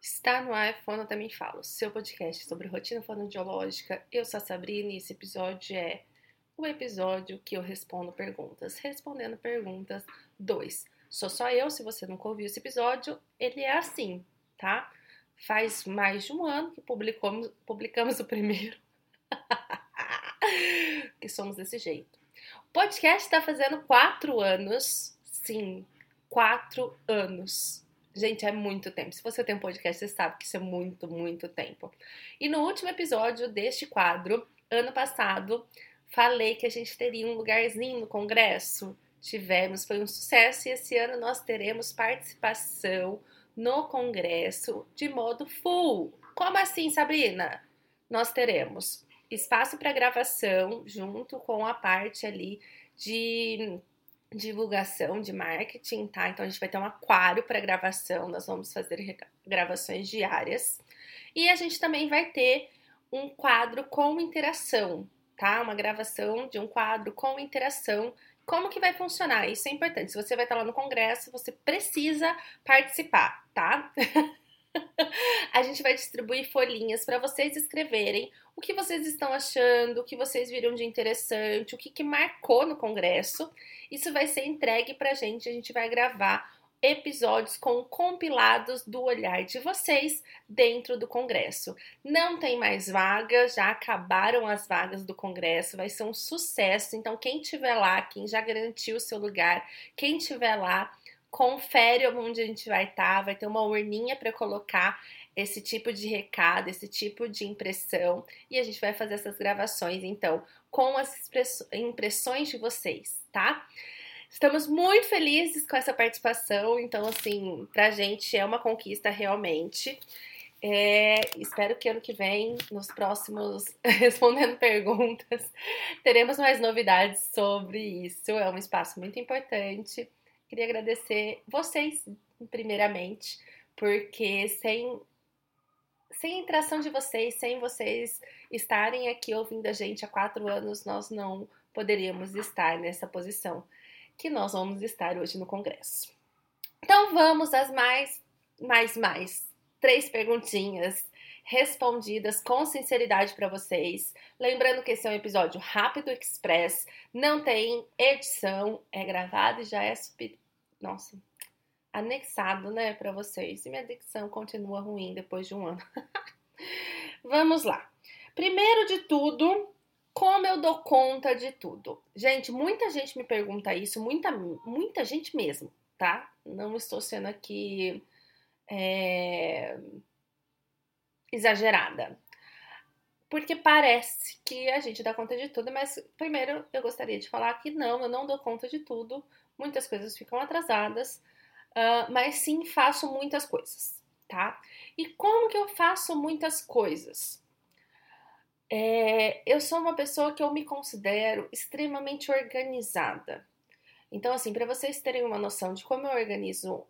Está no ar, Fono Também Falo, seu podcast sobre rotina fonoaudiológica. Eu sou a Sabrina e esse episódio é o episódio que eu respondo perguntas. Respondendo perguntas 2. Sou só eu, se você nunca ouviu esse episódio, ele é assim, tá? Faz mais de um ano que publicamos, publicamos o primeiro. que somos desse jeito. O podcast está fazendo quatro anos. Sim, quatro anos. Gente, é muito tempo. Se você tem um podcast, você sabe que isso é muito, muito tempo. E no último episódio deste quadro, ano passado, falei que a gente teria um lugarzinho no congresso. Tivemos, foi um sucesso e esse ano nós teremos participação no congresso de modo full. Como assim, Sabrina? Nós teremos espaço para gravação junto com a parte ali de divulgação de marketing, tá? Então a gente vai ter um aquário para gravação, nós vamos fazer gravações diárias. E a gente também vai ter um quadro com interação, tá? Uma gravação de um quadro com interação. Como que vai funcionar? Isso é importante. Se você vai estar lá no congresso, você precisa participar, tá? a gente vai distribuir folhinhas para vocês escreverem o que vocês estão achando, o que vocês viram de interessante, o que, que marcou no congresso. Isso vai ser entregue para a gente, a gente vai gravar episódios com compilados do olhar de vocês dentro do congresso. Não tem mais vagas, já acabaram as vagas do congresso, vai ser um sucesso. Então, quem tiver lá, quem já garantiu o seu lugar, quem tiver lá, confere onde a gente vai estar, tá, vai ter uma urninha para colocar esse tipo de recado, esse tipo de impressão, e a gente vai fazer essas gravações então com as impressões de vocês, tá? Estamos muito felizes com essa participação, então assim, pra gente é uma conquista realmente. É, espero que ano que vem, nos próximos Respondendo Perguntas, teremos mais novidades sobre isso. É um espaço muito importante Queria agradecer vocês, primeiramente, porque sem, sem a interação de vocês, sem vocês estarem aqui ouvindo a gente há quatro anos, nós não poderíamos estar nessa posição que nós vamos estar hoje no Congresso. Então vamos às mais, mais, mais três perguntinhas respondidas com sinceridade para vocês. Lembrando que esse é um episódio rápido express, não tem edição, é gravado e já é sub... nossa, anexado, né, para vocês. E minha dicção continua ruim depois de um ano. Vamos lá. Primeiro de tudo, como eu dou conta de tudo? Gente, muita gente me pergunta isso, muita, muita gente mesmo, tá? Não estou sendo aqui é, exagerada. Porque parece que a gente dá conta de tudo, mas primeiro eu gostaria de falar que não, eu não dou conta de tudo, muitas coisas ficam atrasadas, uh, mas sim faço muitas coisas, tá? E como que eu faço muitas coisas? É, eu sou uma pessoa que eu me considero extremamente organizada. Então, assim, para vocês terem uma noção de como eu organizo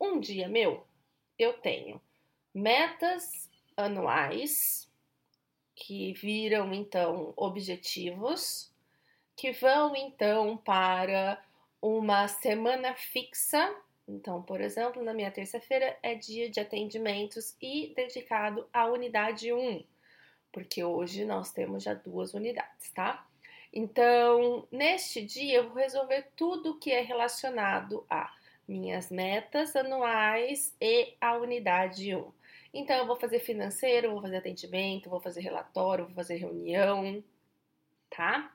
um dia meu, eu tenho metas anuais, que viram então objetivos, que vão então para uma semana fixa. Então, por exemplo, na minha terça-feira é dia de atendimentos e dedicado à unidade 1, porque hoje nós temos já duas unidades, tá? Então, neste dia eu vou resolver tudo que é relacionado a minhas metas anuais e a unidade 1. Então, eu vou fazer financeiro, vou fazer atendimento, vou fazer relatório, vou fazer reunião, tá?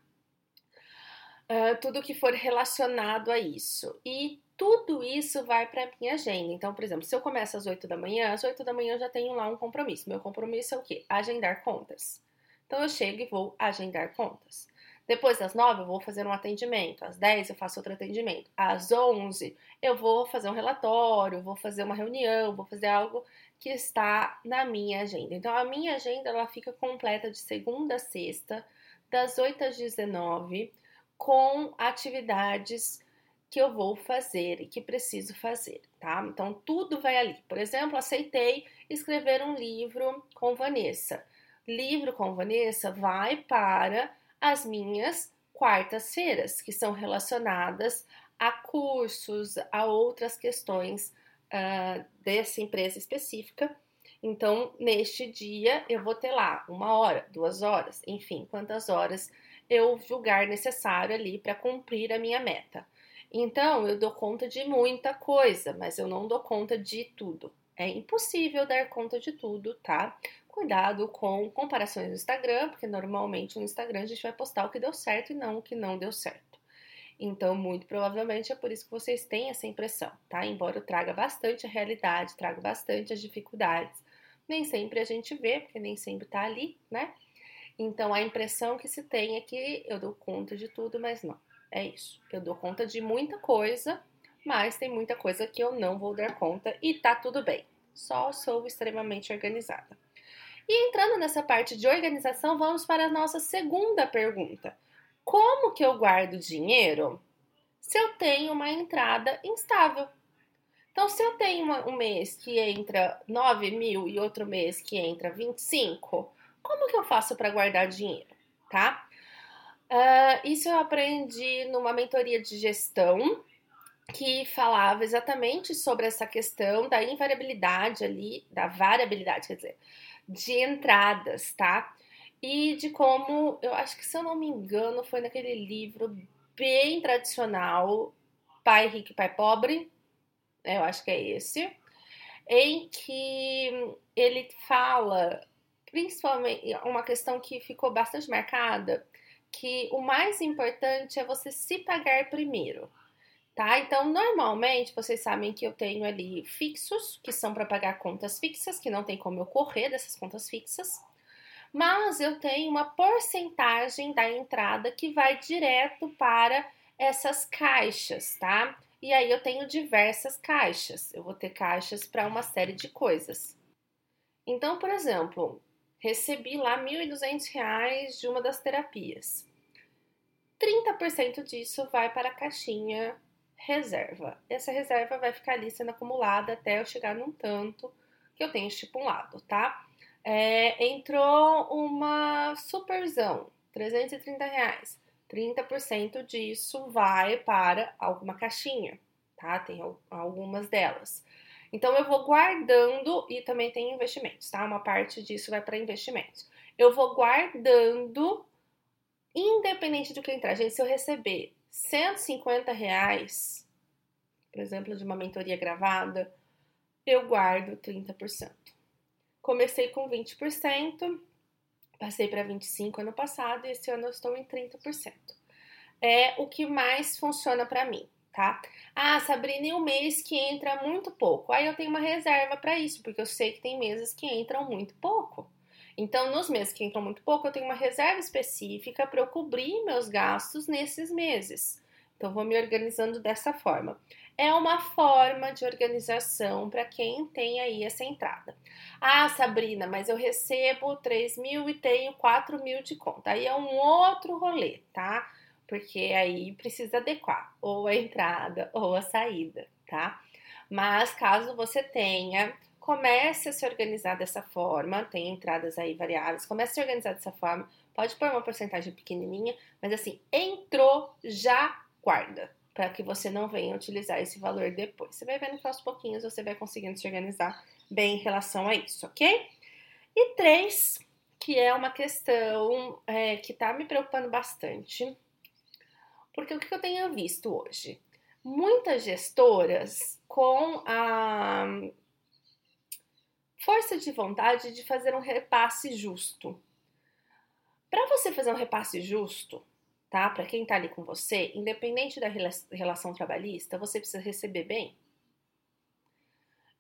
Uh, tudo que for relacionado a isso. E tudo isso vai para minha agenda. Então, por exemplo, se eu começo às 8 da manhã, às 8 da manhã eu já tenho lá um compromisso. Meu compromisso é o quê? Agendar contas. Então, eu chego e vou agendar contas. Depois das 9 eu vou fazer um atendimento, às 10 eu faço outro atendimento, às 11 eu vou fazer um relatório, vou fazer uma reunião, vou fazer algo que está na minha agenda. Então, a minha agenda ela fica completa de segunda a sexta, das 8 às 19, com atividades que eu vou fazer e que preciso fazer, tá? Então, tudo vai ali. Por exemplo, aceitei escrever um livro com Vanessa. Livro com Vanessa vai para as minhas quartas-feiras, que são relacionadas a cursos, a outras questões uh, dessa empresa específica. Então, neste dia, eu vou ter lá uma hora, duas horas, enfim, quantas horas eu julgar necessário ali para cumprir a minha meta. Então, eu dou conta de muita coisa, mas eu não dou conta de tudo. É impossível dar conta de tudo, tá? Cuidado com comparações no Instagram, porque normalmente no Instagram a gente vai postar o que deu certo e não o que não deu certo. Então, muito provavelmente é por isso que vocês têm essa impressão, tá? Embora eu traga bastante a realidade, traga bastante as dificuldades, nem sempre a gente vê, porque nem sempre tá ali, né? Então, a impressão que se tem é que eu dou conta de tudo, mas não. É isso. Eu dou conta de muita coisa, mas tem muita coisa que eu não vou dar conta e tá tudo bem. Só sou extremamente organizada. E entrando nessa parte de organização, vamos para a nossa segunda pergunta. Como que eu guardo dinheiro se eu tenho uma entrada instável? Então, se eu tenho uma, um mês que entra 9 mil e outro mês que entra 25, como que eu faço para guardar dinheiro, tá? Uh, isso eu aprendi numa mentoria de gestão que falava exatamente sobre essa questão da invariabilidade ali, da variabilidade, quer dizer, de entradas, tá? E de como, eu acho que se eu não me engano, foi naquele livro bem tradicional, Pai Rico e Pai Pobre, né? eu acho que é esse, em que ele fala, principalmente, uma questão que ficou bastante marcada, que o mais importante é você se pagar primeiro tá? Então, normalmente, vocês sabem que eu tenho ali fixos, que são para pagar contas fixas, que não tem como eu correr dessas contas fixas. Mas eu tenho uma porcentagem da entrada que vai direto para essas caixas, tá? E aí eu tenho diversas caixas. Eu vou ter caixas para uma série de coisas. Então, por exemplo, recebi lá R$ 1.200 de uma das terapias. 30% disso vai para a caixinha reserva. Essa reserva vai ficar ali sendo acumulada até eu chegar num tanto que eu tenho estipulado, tá? É, entrou uma supervisão, 330 reais. 30% disso vai para alguma caixinha, tá? Tem algumas delas. Então eu vou guardando e também tem investimentos, tá? Uma parte disso vai para investimentos. Eu vou guardando, independente do que entrar. Gente, se eu receber 150 reais, por exemplo, de uma mentoria gravada, eu guardo 30%. Comecei com 20%, passei para 25% ano passado e esse ano eu estou em 30%. É o que mais funciona para mim, tá? Ah, Sabrina, em um mês que entra muito pouco. Aí eu tenho uma reserva para isso, porque eu sei que tem meses que entram muito pouco. Então, nos meses que entram muito pouco, eu tenho uma reserva específica para eu cobrir meus gastos nesses meses. Então, vou me organizando dessa forma. É uma forma de organização para quem tem aí essa entrada. Ah, Sabrina, mas eu recebo 3 mil e tenho 4 mil de conta. Aí é um outro rolê, tá? Porque aí precisa adequar ou a entrada ou a saída, tá? Mas caso você tenha comece a se organizar dessa forma, tem entradas aí variáveis, comece a se organizar dessa forma, pode pôr uma porcentagem pequenininha, mas assim, entrou, já guarda, para que você não venha utilizar esse valor depois. Você vai vendo que aos pouquinhos você vai conseguindo se organizar bem em relação a isso, ok? E três, que é uma questão é, que tá me preocupando bastante, porque o que eu tenho visto hoje? Muitas gestoras com a força de vontade de fazer um repasse justo. Para você fazer um repasse justo, tá? Para quem está ali com você, independente da relação trabalhista, você precisa receber bem.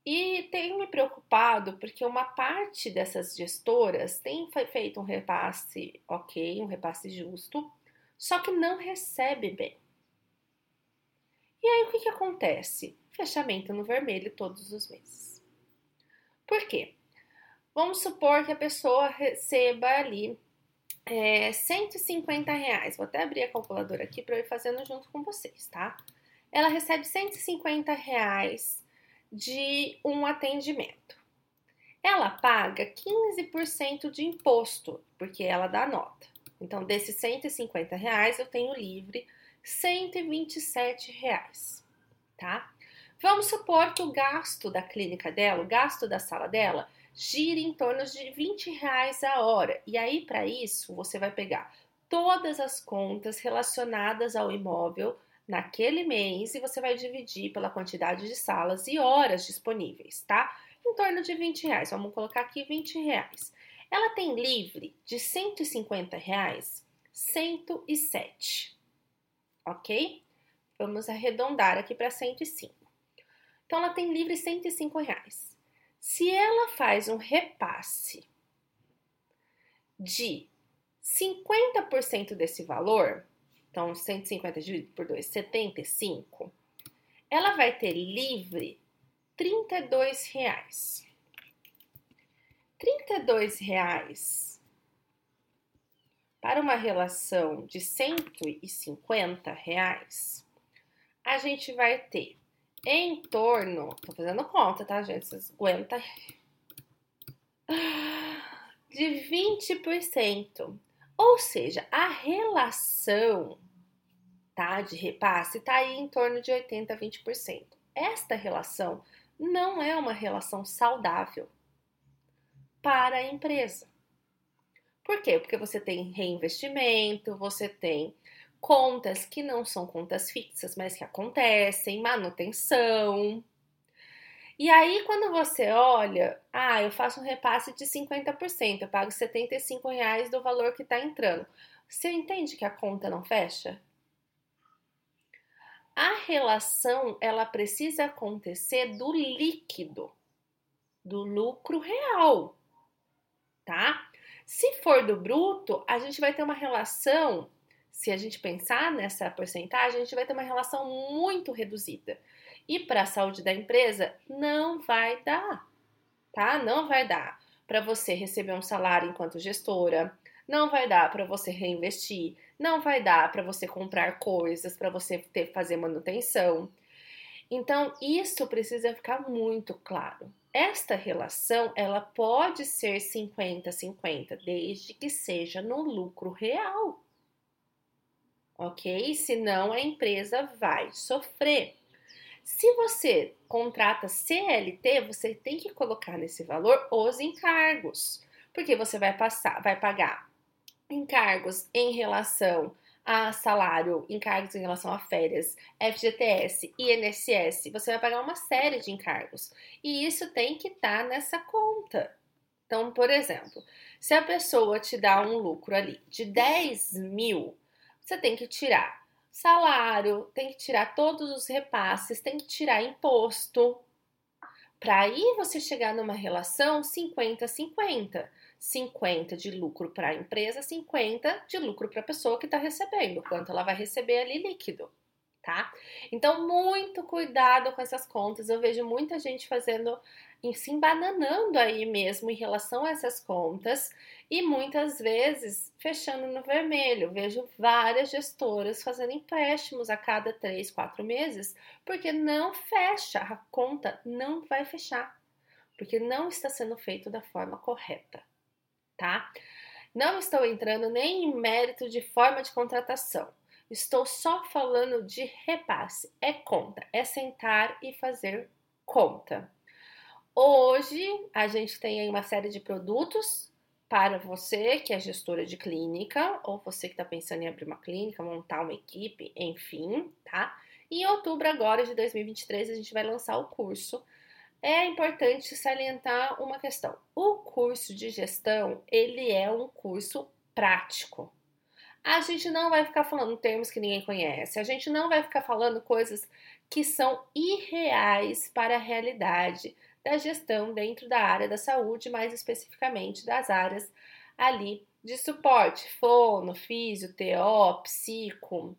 E tenho me preocupado porque uma parte dessas gestoras tem feito um repasse ok, um repasse justo, só que não recebe bem. E aí o que, que acontece? Fechamento no vermelho todos os meses. Por quê? Vamos supor que a pessoa receba ali é, 150 reais. Vou até abrir a calculadora aqui para eu ir fazendo junto com vocês, tá? Ela recebe 150 reais de um atendimento. Ela paga 15% de imposto, porque ela dá nota. Então, desses 150 reais, eu tenho livre 127 reais, tá? Vamos supor que o gasto da clínica dela, o gasto da sala dela, gira em torno de 20 reais a hora. E aí, para isso, você vai pegar todas as contas relacionadas ao imóvel naquele mês e você vai dividir pela quantidade de salas e horas disponíveis, tá? Em torno de 20 reais. Vamos colocar aqui 20 reais. Ela tem livre de 150 reais, 107, ok? Vamos arredondar aqui para 105. Então, ela tem livre 105 reais. Se ela faz um repasse de 50% desse valor, então 150 dividido por 2, 75, ela vai ter livre 32 reais. 32 reais para uma relação de 150 reais, a gente vai ter em torno, tô fazendo conta, tá, gente? Vocês aguentam. De 20%. Ou seja, a relação tá, de repasse está aí em torno de 80% a 20%. Esta relação não é uma relação saudável para a empresa. Por quê? Porque você tem reinvestimento, você tem contas que não são contas fixas, mas que acontecem, manutenção. E aí, quando você olha, ah, eu faço um repasse de 50%, eu pago 75 reais do valor que está entrando. Você entende que a conta não fecha? A relação, ela precisa acontecer do líquido, do lucro real, tá? Se for do bruto, a gente vai ter uma relação se a gente pensar nessa porcentagem, a gente vai ter uma relação muito reduzida. E para a saúde da empresa, não vai dar, tá? Não vai dar para você receber um salário enquanto gestora, não vai dar para você reinvestir, não vai dar para você comprar coisas, para você ter fazer manutenção. Então, isso precisa ficar muito claro. Esta relação, ela pode ser 50-50, desde que seja no lucro real ok? Senão a empresa vai sofrer. Se você contrata CLT, você tem que colocar nesse valor os encargos, porque você vai passar, vai pagar encargos em relação a salário, encargos em relação a férias, FGTS, INSS, você vai pagar uma série de encargos. E isso tem que estar tá nessa conta. Então, por exemplo, se a pessoa te dá um lucro ali de 10 mil, você tem que tirar salário, tem que tirar todos os repasses, tem que tirar imposto. Para aí você chegar numa relação 50-50. 50 de lucro para a empresa, 50 de lucro para a pessoa que está recebendo, quanto ela vai receber ali líquido, tá? Então, muito cuidado com essas contas. Eu vejo muita gente fazendo se embananando aí mesmo em relação a essas contas e muitas vezes fechando no vermelho. Vejo várias gestoras fazendo empréstimos a cada três, quatro meses porque não fecha, a conta não vai fechar, porque não está sendo feito da forma correta, tá? Não estou entrando nem em mérito de forma de contratação. Estou só falando de repasse. É conta, é sentar e fazer conta. Hoje a gente tem aí uma série de produtos para você que é gestora de clínica ou você que está pensando em abrir uma clínica, montar uma equipe, enfim, tá? Em outubro agora de 2023 a gente vai lançar o curso. É importante salientar uma questão. O curso de gestão, ele é um curso prático. A gente não vai ficar falando termos que ninguém conhece. A gente não vai ficar falando coisas que são irreais para a realidade da gestão dentro da área da saúde, mais especificamente das áreas ali de suporte, fono, físio, TO, psico,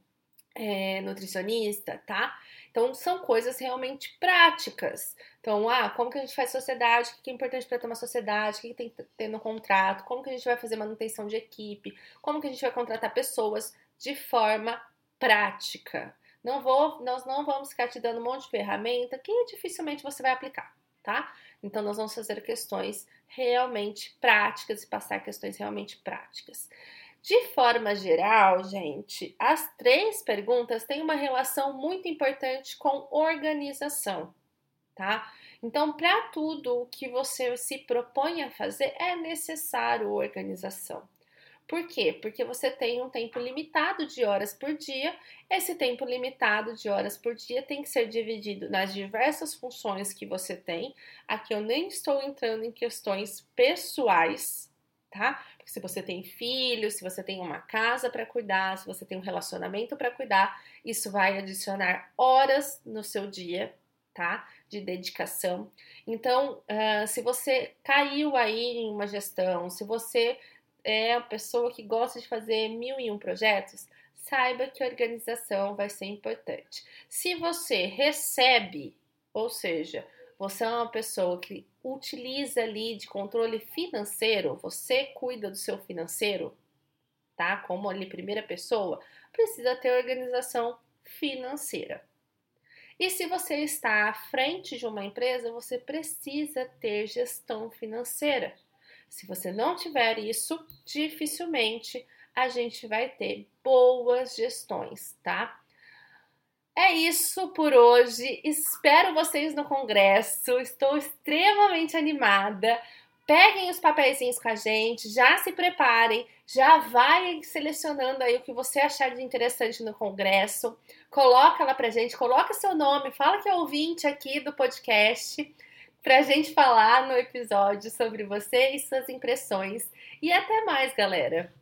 é, nutricionista, tá? Então, são coisas realmente práticas. Então, ah, como que a gente faz sociedade? O que é importante para ter uma sociedade? O que tem que ter no contrato? Como que a gente vai fazer manutenção de equipe? Como que a gente vai contratar pessoas de forma prática? Não vou, nós não vamos ficar te dando um monte de ferramenta que dificilmente você vai aplicar tá? Então, nós vamos fazer questões realmente práticas e passar questões realmente práticas. De forma geral, gente, as três perguntas têm uma relação muito importante com organização, tá? Então, para tudo o que você se propõe a fazer, é necessário organização. Por quê? Porque você tem um tempo limitado de horas por dia. Esse tempo limitado de horas por dia tem que ser dividido nas diversas funções que você tem. Aqui eu nem estou entrando em questões pessoais, tá? Porque se você tem filhos, se você tem uma casa para cuidar, se você tem um relacionamento para cuidar, isso vai adicionar horas no seu dia, tá? De dedicação. Então, uh, se você caiu aí em uma gestão, se você é a pessoa que gosta de fazer mil e um projetos, saiba que organização vai ser importante. Se você recebe, ou seja, você é uma pessoa que utiliza ali de controle financeiro, você cuida do seu financeiro, tá? Como ali primeira pessoa, precisa ter organização financeira. E se você está à frente de uma empresa, você precisa ter gestão financeira. Se você não tiver isso, dificilmente a gente vai ter boas gestões, tá? É isso por hoje. Espero vocês no congresso. Estou extremamente animada. Peguem os papeizinhos com a gente, já se preparem, já vai selecionando aí o que você achar de interessante no congresso. Coloca lá pra gente, coloca seu nome, fala que é ouvinte aqui do podcast para a gente falar no episódio sobre você e suas impressões. E até mais, galera!